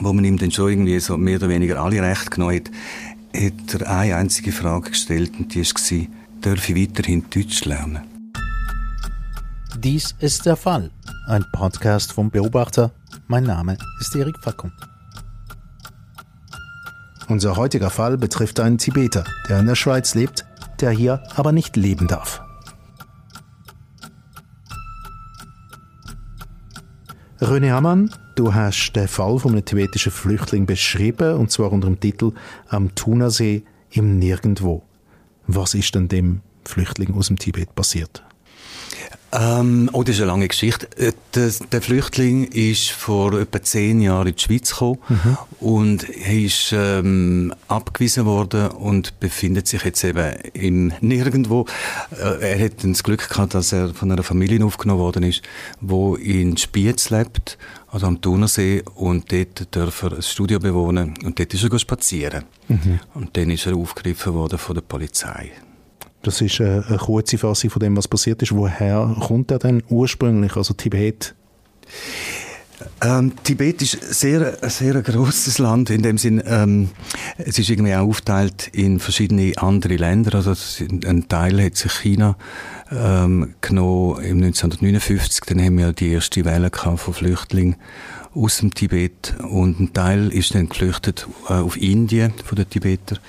wo man ihm dann schon irgendwie so mehr oder weniger alle Rechte genommen hat, hat er eine einzige Frage gestellt und die war, darf ich weiterhin Deutsch lernen? Dies ist der Fall. Ein Podcast vom Beobachter. Mein Name ist Erik Fackung. Unser heutiger Fall betrifft einen Tibeter, der in der Schweiz lebt, der hier aber nicht leben darf. René Hammann, du hast den Fall von einem tibetischen Flüchtling beschrieben, und zwar unter dem Titel Am Thunersee im Nirgendwo. Was ist denn dem Flüchtling aus dem Tibet passiert? Ähm, oh, das ist eine lange Geschichte. Äh, der, der, Flüchtling ist vor etwa zehn Jahren in die Schweiz gekommen mhm. und er ist ähm, abgewiesen worden und befindet sich jetzt eben im Nirgendwo. Äh, er hat das Glück gehabt, dass er von einer Familie aufgenommen worden ist, wo in Spiez lebt, also am Thunersee und dort darf er ein Studio bewohnen und dort ist er spazieren. Mhm. Und dann ist er aufgegriffen worden von der Polizei. Das ist eine, kurze Fassung von dem, was passiert ist. Woher kommt er denn ursprünglich, also Tibet? Ähm, Tibet ist sehr, ein sehr großes Land in dem Sinn. Ähm, es ist irgendwie auch aufgeteilt in verschiedene andere Länder. Also ein Teil hat sich China ähm, genommen im 1959. Dann haben wir die erste Welle von Flüchtlingen aus dem Tibet und ein Teil ist dann geflüchtet äh, auf Indien von den Tibetern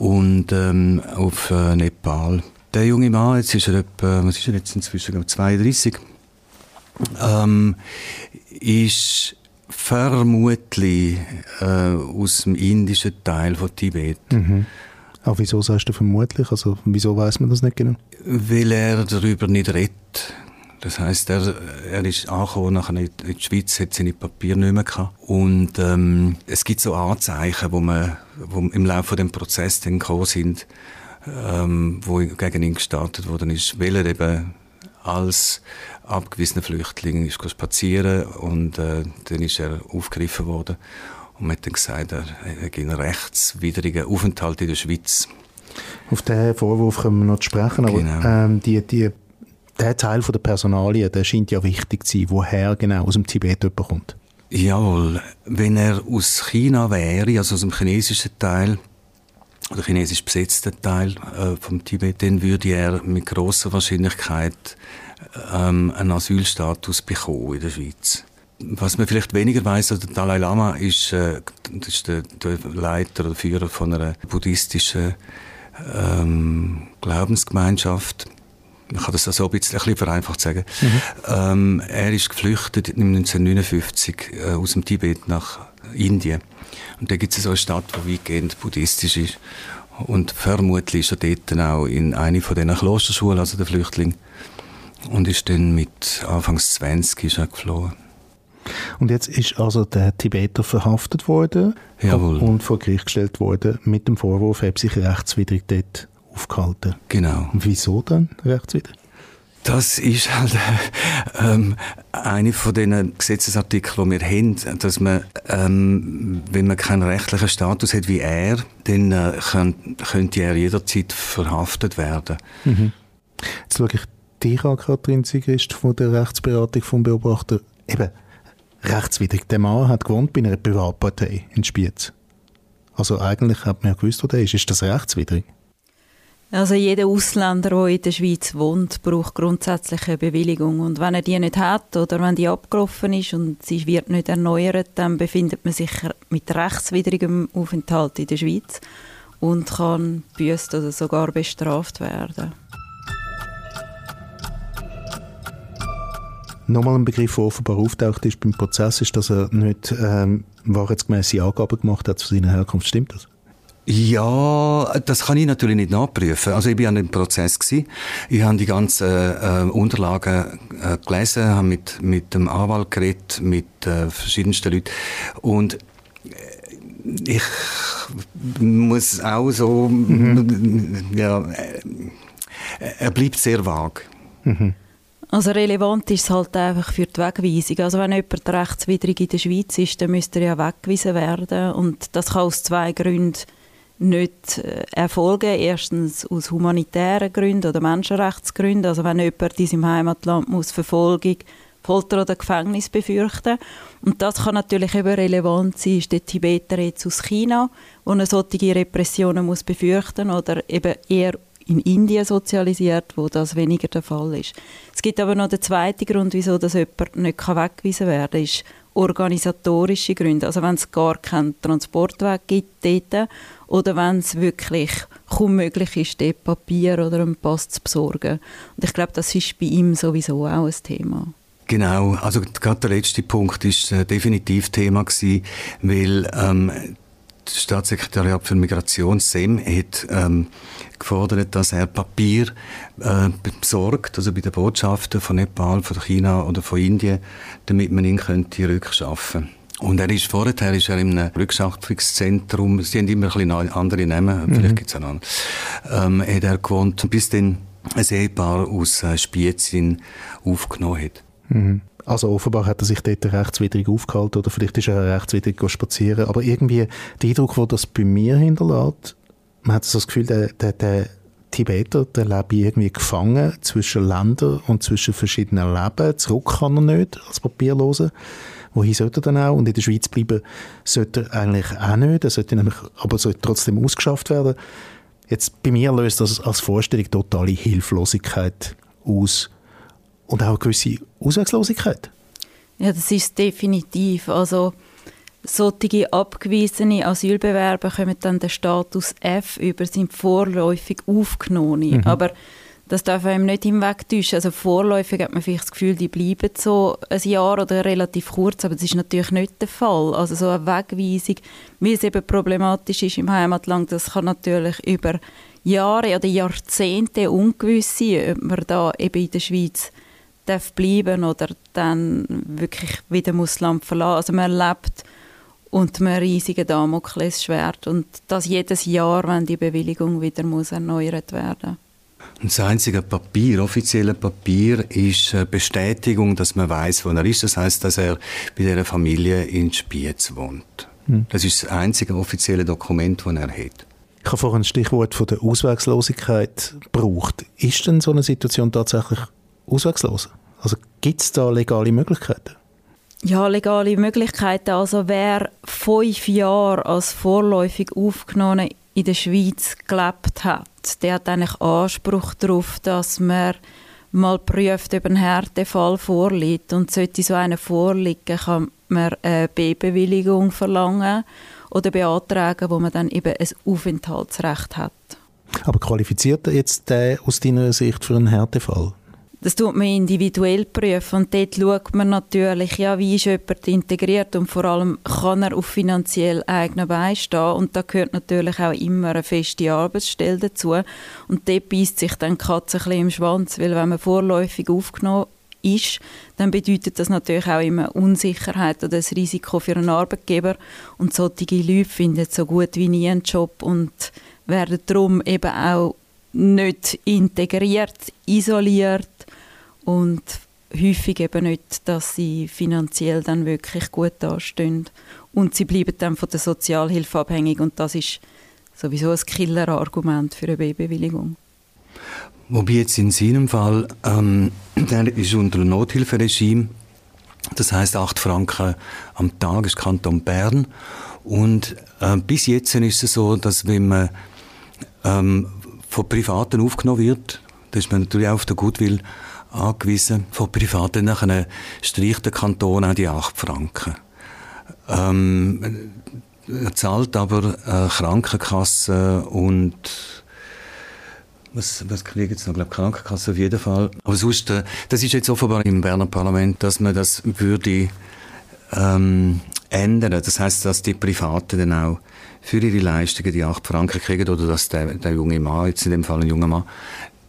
und ähm, auf äh, Nepal. Der junge Mann, jetzt ist er etwa, was ist er jetzt inzwischen, 32, ähm, ist vermutlich äh, aus dem indischen Teil von Tibet. Mhm. Aber wieso sagst du vermutlich? Also wieso weiß man das nicht genau? Weil er darüber nicht redet. Das heißt, er, er ist angekommen, nachher in die Schweiz, hat seine Papiere nicht mehr gehabt. Und ähm, es gibt so Anzeichen, wo, man, wo im Laufe des Prozesses dann gekommen sind, ähm, wo gegen ihn gestartet worden ist, weil er eben als abgewiesener Flüchtling ist spazieren und äh, dann ist er aufgegriffen worden und man hat dann gesagt, er, hat einen rechtswidrigen Aufenthalt in der Schweiz. Auf diesen Vorwurf können wir noch sprechen, aber genau. ähm, die, die der Teil der Personalien, der scheint ja wichtig zu sein, woher genau aus dem Tibet jemand kommt. Jawohl, wenn er aus China wäre, also aus dem chinesischen Teil, oder chinesisch besetzten Teil äh, vom Tibet, dann würde er mit großer Wahrscheinlichkeit ähm, einen Asylstatus bekommen in der Schweiz. Was man vielleicht weniger weiß, also der Dalai Lama ist, äh, ist der, der, Leiter oder Führer von einer buddhistischen ähm, Glaubensgemeinschaft man kann das so ein bisschen, ein bisschen vereinfacht sagen. Mhm. Ähm, er ist geflüchtet 1959 äh, aus dem Tibet nach Indien. Und da gibt es so eine Stadt, die weitgehend buddhistisch ist. Und vermutlich ist er dort auch in eine von diesen Klosterschulen, also der Flüchtling. Und ist dann mit Anfangs 20 ist er geflohen. Und jetzt ist also der Tibeter verhaftet worden Jawohl. und vor Gericht gestellt worden mit dem Vorwurf, er habe sich rechtswidrig dort aufgehalten. Genau. Und wieso dann rechtswidrig? Das ist halt ähm, eine von den Gesetzesartikeln, die wir haben, dass man, ähm, wenn man keinen rechtlichen Status hat wie er, dann äh, könnt, könnte er jederzeit verhaftet werden. Mhm. Jetzt schaue ich dich an, Katrin Sigrist von der Rechtsberatung vom Beobachter. Eben, rechtswidrig. Der Mann hat gewohnt bei einer Privatpartei in Spiez. Also eigentlich hat man ja gewusst, wo der ist. Ist das rechtswidrig? Also jeder Ausländer, der in der Schweiz wohnt, braucht grundsätzlich eine Bewilligung. Und wenn er die nicht hat oder wenn die abgelaufen ist und sie wird nicht erneuert, dann befindet man sich mit rechtswidrigem Aufenthalt in der Schweiz und kann büßt oder sogar bestraft werden. Nochmal ein Begriff, der offenbar auftaucht ist beim Prozess, ist, dass er nicht ähm, wahrheitsgemäße Angaben gemacht hat zu seiner Herkunft. Stimmt das? Ja, das kann ich natürlich nicht nachprüfen. Also ich war an dem Prozess gewesen. Ich habe die ganzen äh, Unterlagen äh, gelesen, habe mit mit dem Anwalt geredet, mit äh, verschiedensten Leuten und äh, ich muss auch so, mhm. ja, äh, er bleibt sehr vag. Mhm. Also relevant ist es halt einfach für die Wegweisung. Also wenn jemand rechtswidrig in der Schweiz ist, dann müsste er ja weggewiesen werden und das kann aus zwei Gründen nicht äh, erfolgen. Erstens aus humanitären Gründen oder Menschenrechtsgründen. Also wenn jemand in seinem Heimatland muss Verfolgung Folter oder Gefängnis befürchten. Und das kann natürlich eben relevant sein, ist der Tibeter jetzt aus China, wo eine solche Repressionen muss befürchten oder eben eher in Indien sozialisiert, wo das weniger der Fall ist. Es gibt aber noch den zweiten Grund, wieso das jemand nicht weggewiesen werden kann, ist organisatorische Gründe. Also wenn es gar keinen Transportweg gibt dort, oder wenn es wirklich kaum möglich ist, dort Papier oder einen Pass zu besorgen. Und ich glaube, das ist bei ihm sowieso auch ein Thema. Genau, also gerade der letzte Punkt ist äh, definitiv Thema gewesen, weil ähm, das Staatssekretariat für Migration, SEM, hat ähm, gefordert, dass er Papier äh, besorgt, also bei den Botschaften von Nepal, von China oder von Indien, damit man ihn könnte rückschaffen und er ist vorher ist er in einem Rückschaffungszentrum, sie haben immer ein bisschen andere Namen, mhm. vielleicht gibt es einen anderen, ähm, hat er gewohnt, bis dann ein Ehepaar aus äh, Spiezin aufgenommen hat. Mhm. Also offenbar hat er sich dort rechtswidrig aufgehalten oder vielleicht ist er rechtswidrig spazieren. Aber irgendwie der Eindruck, den das bei mir hinterlässt, man hat so das Gefühl, der, der, der Tibeter, der lebt irgendwie gefangen zwischen Ländern und zwischen verschiedenen Leben. Zurück kann er nicht als Papierloser. Wohin sollte er dann auch? Und in der Schweiz bleiben sollte er eigentlich auch nicht. Er sollte nämlich, aber sollte trotzdem ausgeschafft werden. Jetzt, bei mir löst das als Vorstellung totale Hilflosigkeit aus und auch eine gewisse Ausweglosigkeit. Ja, das ist definitiv. Also solche abgewiesene Asylbewerber kommen dann den Status F über, sind vorläufig aufgenommen. Mhm. Aber das darf einem nicht im Weg täuschen. Also vorläufig hat man vielleicht das Gefühl, die bleiben so ein Jahr oder relativ kurz, aber das ist natürlich nicht der Fall. Also so eine Wegweisung, wie es eben problematisch ist im Heimatland, das kann natürlich über Jahre oder Jahrzehnte ungewiss sein, ob man da eben in der Schweiz darf bleiben oder dann wirklich wieder muss Land verlassen. Also man erlebt und man riesige Damoklesschwert und das jedes Jahr, wenn die Bewilligung wieder muss erneuert werden. Das einzige Papier, offizielle Papier, ist eine Bestätigung, dass man weiß, wo er ist. Das heißt, dass er bei der Familie in Spiez wohnt. Hm. Das ist das einzige offizielle Dokument, das er hat. Ich habe vorhin ein Stichwort von der Auswegslosigkeit gebraucht. Ist denn so eine Situation tatsächlich auswegslos? Also gibt es da legale Möglichkeiten? Ja, legale Möglichkeiten. Also wer fünf Jahre als vorläufig aufgenommen in der Schweiz gelebt hat, der hat eigentlich Anspruch darauf, dass man mal prüft, ob ein Härtefall vorliegt. Und sollte so einer vorliegen, kann man eine B-Bewilligung verlangen oder beantragen, wo man dann eben ein Aufenthaltsrecht hat. Aber qualifiziert er jetzt der aus deiner Sicht für einen Härtefall? Das tut man individuell prüfen und dort schaut man natürlich, ja, wie ist jemand integriert und vor allem kann er auf finanziell eigenen Beinen stehen und da gehört natürlich auch immer eine feste Arbeitsstelle dazu und dort beißt sich dann die Katze ein bisschen im Schwanz, weil wenn man vorläufig aufgenommen ist, dann bedeutet das natürlich auch immer Unsicherheit oder das Risiko für einen Arbeitgeber und solche Leute finden so gut wie nie einen Job und werden darum eben auch nicht integriert, isoliert und häufig eben nicht, dass sie finanziell dann wirklich gut dastehen. Und sie bleiben dann von der Sozialhilfe abhängig und das ist sowieso ein Killer-Argument für eine B-Bewilligung. Wobei jetzt in seinem Fall, ähm, der ist unter einem Nothilferegime, das heißt 8 Franken am Tag ist Kanton Bern und äh, bis jetzt ist es so, dass wenn man ähm, von Privaten aufgenommen wird, da ist man natürlich auch auf den Goodwill angewiesen von Privaten. Nachher streicht der Kanton auch die 8 Franken. Ähm, er zahlt aber äh, Krankenkasse und was, was kriegen jetzt noch? Ich glaube, Krankenkasse auf jeden Fall. Aber sonst, äh, das ist jetzt offenbar im Berner Parlament, dass man das würde ähm, ändern. Das heißt, dass die Privaten dann auch für ihre Leistungen die 8 Franken kriegen oder dass der, der junge Mann, jetzt in dem Fall ein junger Mann,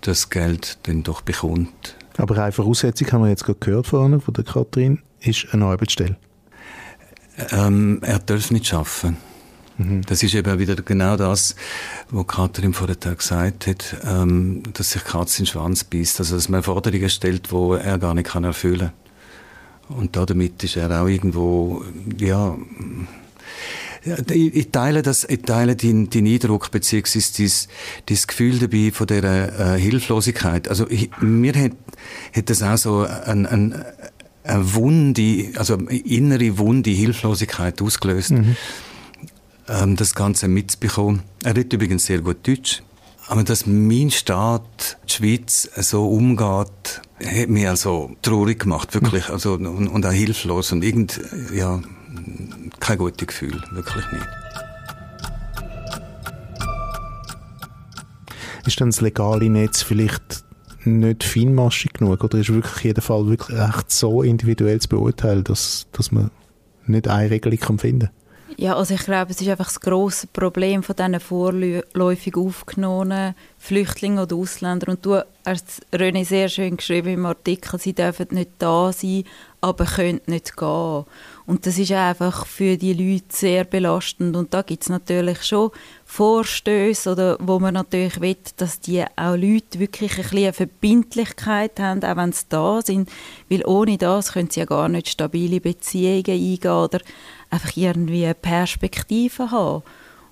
das Geld dann doch bekommt. Aber eine Voraussetzung, haben wir jetzt gerade gehört vorne von der Katrin, ist eine Arbeitsstelle. Ähm, er darf nicht arbeiten. Mhm. Das ist eben wieder genau das, was Katrin vorher gesagt hat, ähm, dass sich Katze in den Schwanz beißt. Also, dass man Forderungen stellt, die er gar nicht erfüllen kann. Und damit ist er auch irgendwo, ja, ich teile, das, ich teile deinen, deinen Eindruck beziehungsweise das, das Gefühl dabei von dieser äh, Hilflosigkeit. Also ich, mir hat, hat das auch so ein, ein, eine Wunde, also eine innere Wunde, Hilflosigkeit ausgelöst, mhm. ähm, das Ganze mitzubekommen. Er redet übrigens sehr gut Deutsch. Aber dass mein Staat, die Schweiz, so umgeht, hat mich also traurig gemacht, wirklich, also, und, und auch hilflos und irgend, ja, kein gutes Gefühl, wirklich nicht. Ist dann das legale Netz vielleicht nicht feinmaschig genug oder ist wirklich jeder Fall wirklich echt so individuell zu beurteilen, dass, dass man nicht eine Regelung kann finden kann? Ja, also ich glaube, es ist einfach das grosse Problem von diesen vorläufig aufgenommenen Flüchtlingen oder Ausländern. Und du hast René sehr schön geschrieben im Artikel, sie dürfen nicht da sein, aber können nicht gehen. Und das ist einfach für die Leute sehr belastend. Und da gibt es natürlich schon Vorstöße, oder, wo man natürlich will, dass die auch Leute wirklich ein bisschen eine Verbindlichkeit haben, auch wenn sie da sind. Weil ohne das können sie ja gar nicht stabile Beziehungen eingehen oder einfach irgendwie eine Perspektive haben.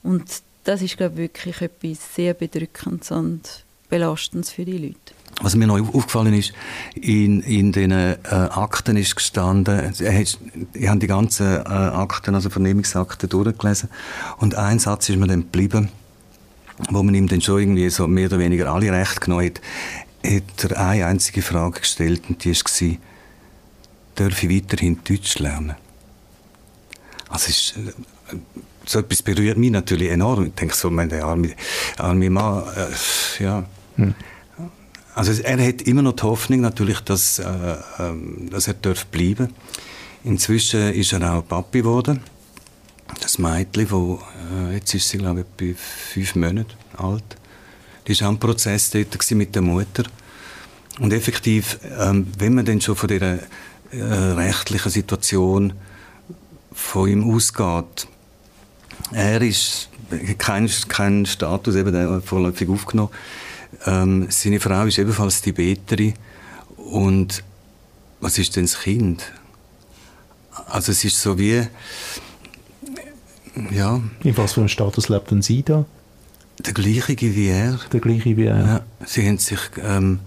Und das ist, glaube ich, wirklich etwas sehr Bedrückendes und Belastendes für die Leute. Was mir noch aufgefallen ist, in, in den äh, Akten ist gestanden, ich habe die ganzen äh, Akten, also Vernehmungsakten durchgelesen und ein Satz ist mir dann geblieben, wo man ihm dann schon irgendwie so mehr oder weniger alle Rechte genommen hat, hat er eine einzige Frage gestellt und die war, darf ich weiterhin Deutsch lernen? Also ist, äh, so etwas berührt mich natürlich enorm. Ich denke so, meine arme, arme Mann, äh, ja. Hm. Also er hat immer noch die Hoffnung natürlich, dass, äh, ähm, dass er darf bleiben Inzwischen ist er auch Papi geworden. Das Mädchen, wo, äh, jetzt ist sie glaube ich etwa fünf Monate alt. Die war auch im Prozess dort mit der Mutter. Und effektiv, ähm, wenn man dann schon von dieser äh, rechtlichen Situation von ihm ausgeht. Er ist kein, kein Status eben vorläufig aufgenommen. Ähm, seine Frau ist ebenfalls Tibeterin. Und was ist denn das Kind? Also es ist so wie, ja. In was für einem Status lebt denn sie da? Der gleiche wie er. Der gleiche wie er. Ja, sie haben sich ähm,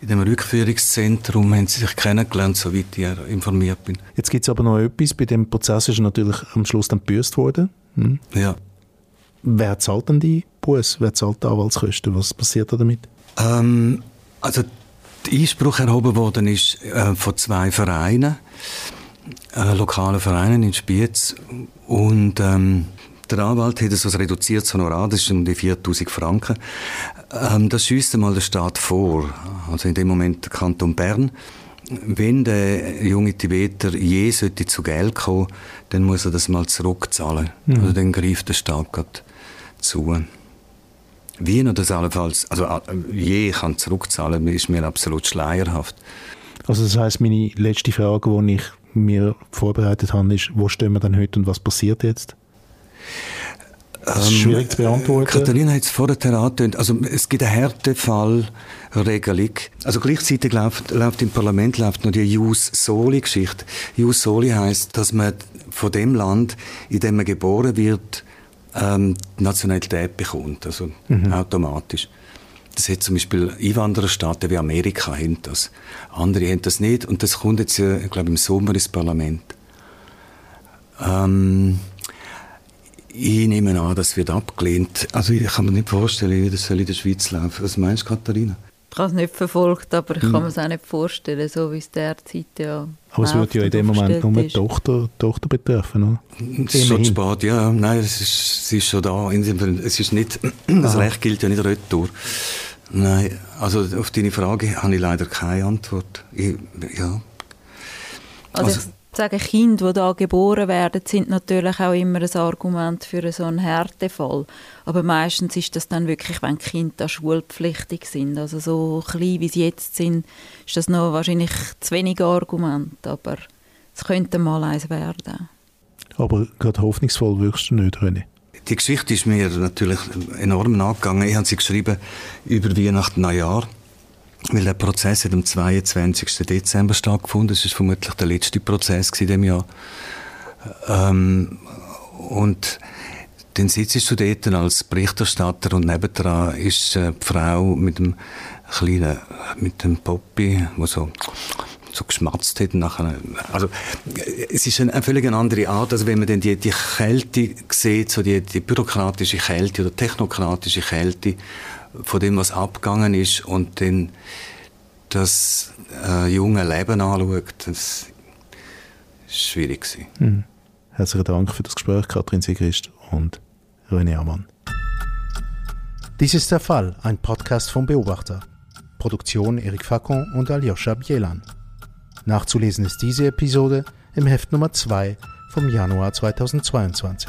in dem Rückführungszentrum haben sie sich kennengelernt, soweit ich informiert bin. Jetzt gibt es aber noch etwas. Bei dem Prozess ist natürlich am Schluss dann gebüßt worden. Hm? Ja. Wer zahlt denn die Buß? Wer zahlt die Anwaltskosten? Was passiert da damit? Ähm, also der Einspruch erhoben worden ist äh, von zwei Vereinen, äh, lokalen Vereinen in Spiez und ähm, der Anwalt hat so ein reduziertes Honorar, das ist um die 4000 Franken. Ähm, das schießt einmal der Staat vor, also in dem Moment der Kanton Bern. Wenn der junge Tibeter je sollte zu Geld kommen, dann muss er das mal zurückzahlen. Mhm. Also dann greift der Staat zu. Wie er das allenfalls, also äh, je kann zurückzahlen, ist mir absolut schleierhaft. Also das heißt, meine letzte Frage, die ich mir vorbereitet habe, ist, wo stehen wir denn heute und was passiert jetzt? Das ist schwierig zu beantworten. Katharina hat es vorher angetönt. Also, es gibt eine Härtefallregelung. Also, gleichzeitig läuft, läuft im Parlament läuft noch die Jus Soli-Geschichte. Jus Soli heisst, dass man von dem Land, in dem man geboren wird, ähm, die Nationalität bekommt. Also, mhm. automatisch. Das hat zum Beispiel Einwandererstaaten wie Amerika haben das. Andere haben das nicht. Und das kommt jetzt, ich glaube, im Sommer ins Parlament. Ähm, ich nehme an, das wird abgelehnt. Also ich kann mir nicht vorstellen, wie das soll in der Schweiz laufen. Was meinst du, Katharina? Ich habe es nicht verfolgt, aber ich kann mir es auch nicht vorstellen, so wie es derzeit ja Aber es würde ja in dem Moment nur die Tochter, Tochter betreffen, oder? Es ist schon spät, ja. Nein, es ist, sie ist schon da. Es ist nicht, das Recht gilt ja nicht retour. Nein, also auf deine Frage habe ich leider keine Antwort. Ich, ja. Also, also sagen, Kinder, die da geboren werden, sind natürlich auch immer ein Argument für so einen Härtefall. Aber meistens ist das dann wirklich, wenn die Kinder da schulpflichtig sind. Also so klein, wie sie jetzt sind, ist das noch wahrscheinlich zu wenig Argument. Aber es könnte mal eins werden. Aber gerade hoffnungsvoll wirkst du nicht, René. Die Geschichte ist mir natürlich enorm nachgegangen. Ich habe sie geschrieben über Weihnachten, Neujahr. Weil der Prozess hat am 22. Dezember stattgefunden. Das ist vermutlich der letzte Prozess in dem Jahr. Ähm, und dann sitzt du dort als Berichterstatter und nebendran ist äh, die Frau mit dem kleinen, mit dem Poppy, wo so so geschmatzt hat. Nachher, also, es ist eine, eine völlig andere Art, also wenn man dann die, die Kälte sieht, so die, die bürokratische Kälte oder technokratische Kälte von dem, was abgegangen ist und dann das äh, junge Leben anschaut, das ist schwierig Mhm. Herzlichen Dank für das Gespräch, Katrin Sigrist und René Amann. Dies ist der Fall, ein Podcast vom Beobachter. Produktion Eric Facon und Aljoscha Bielan. Nachzulesen ist diese Episode im Heft Nummer 2 vom Januar 2022.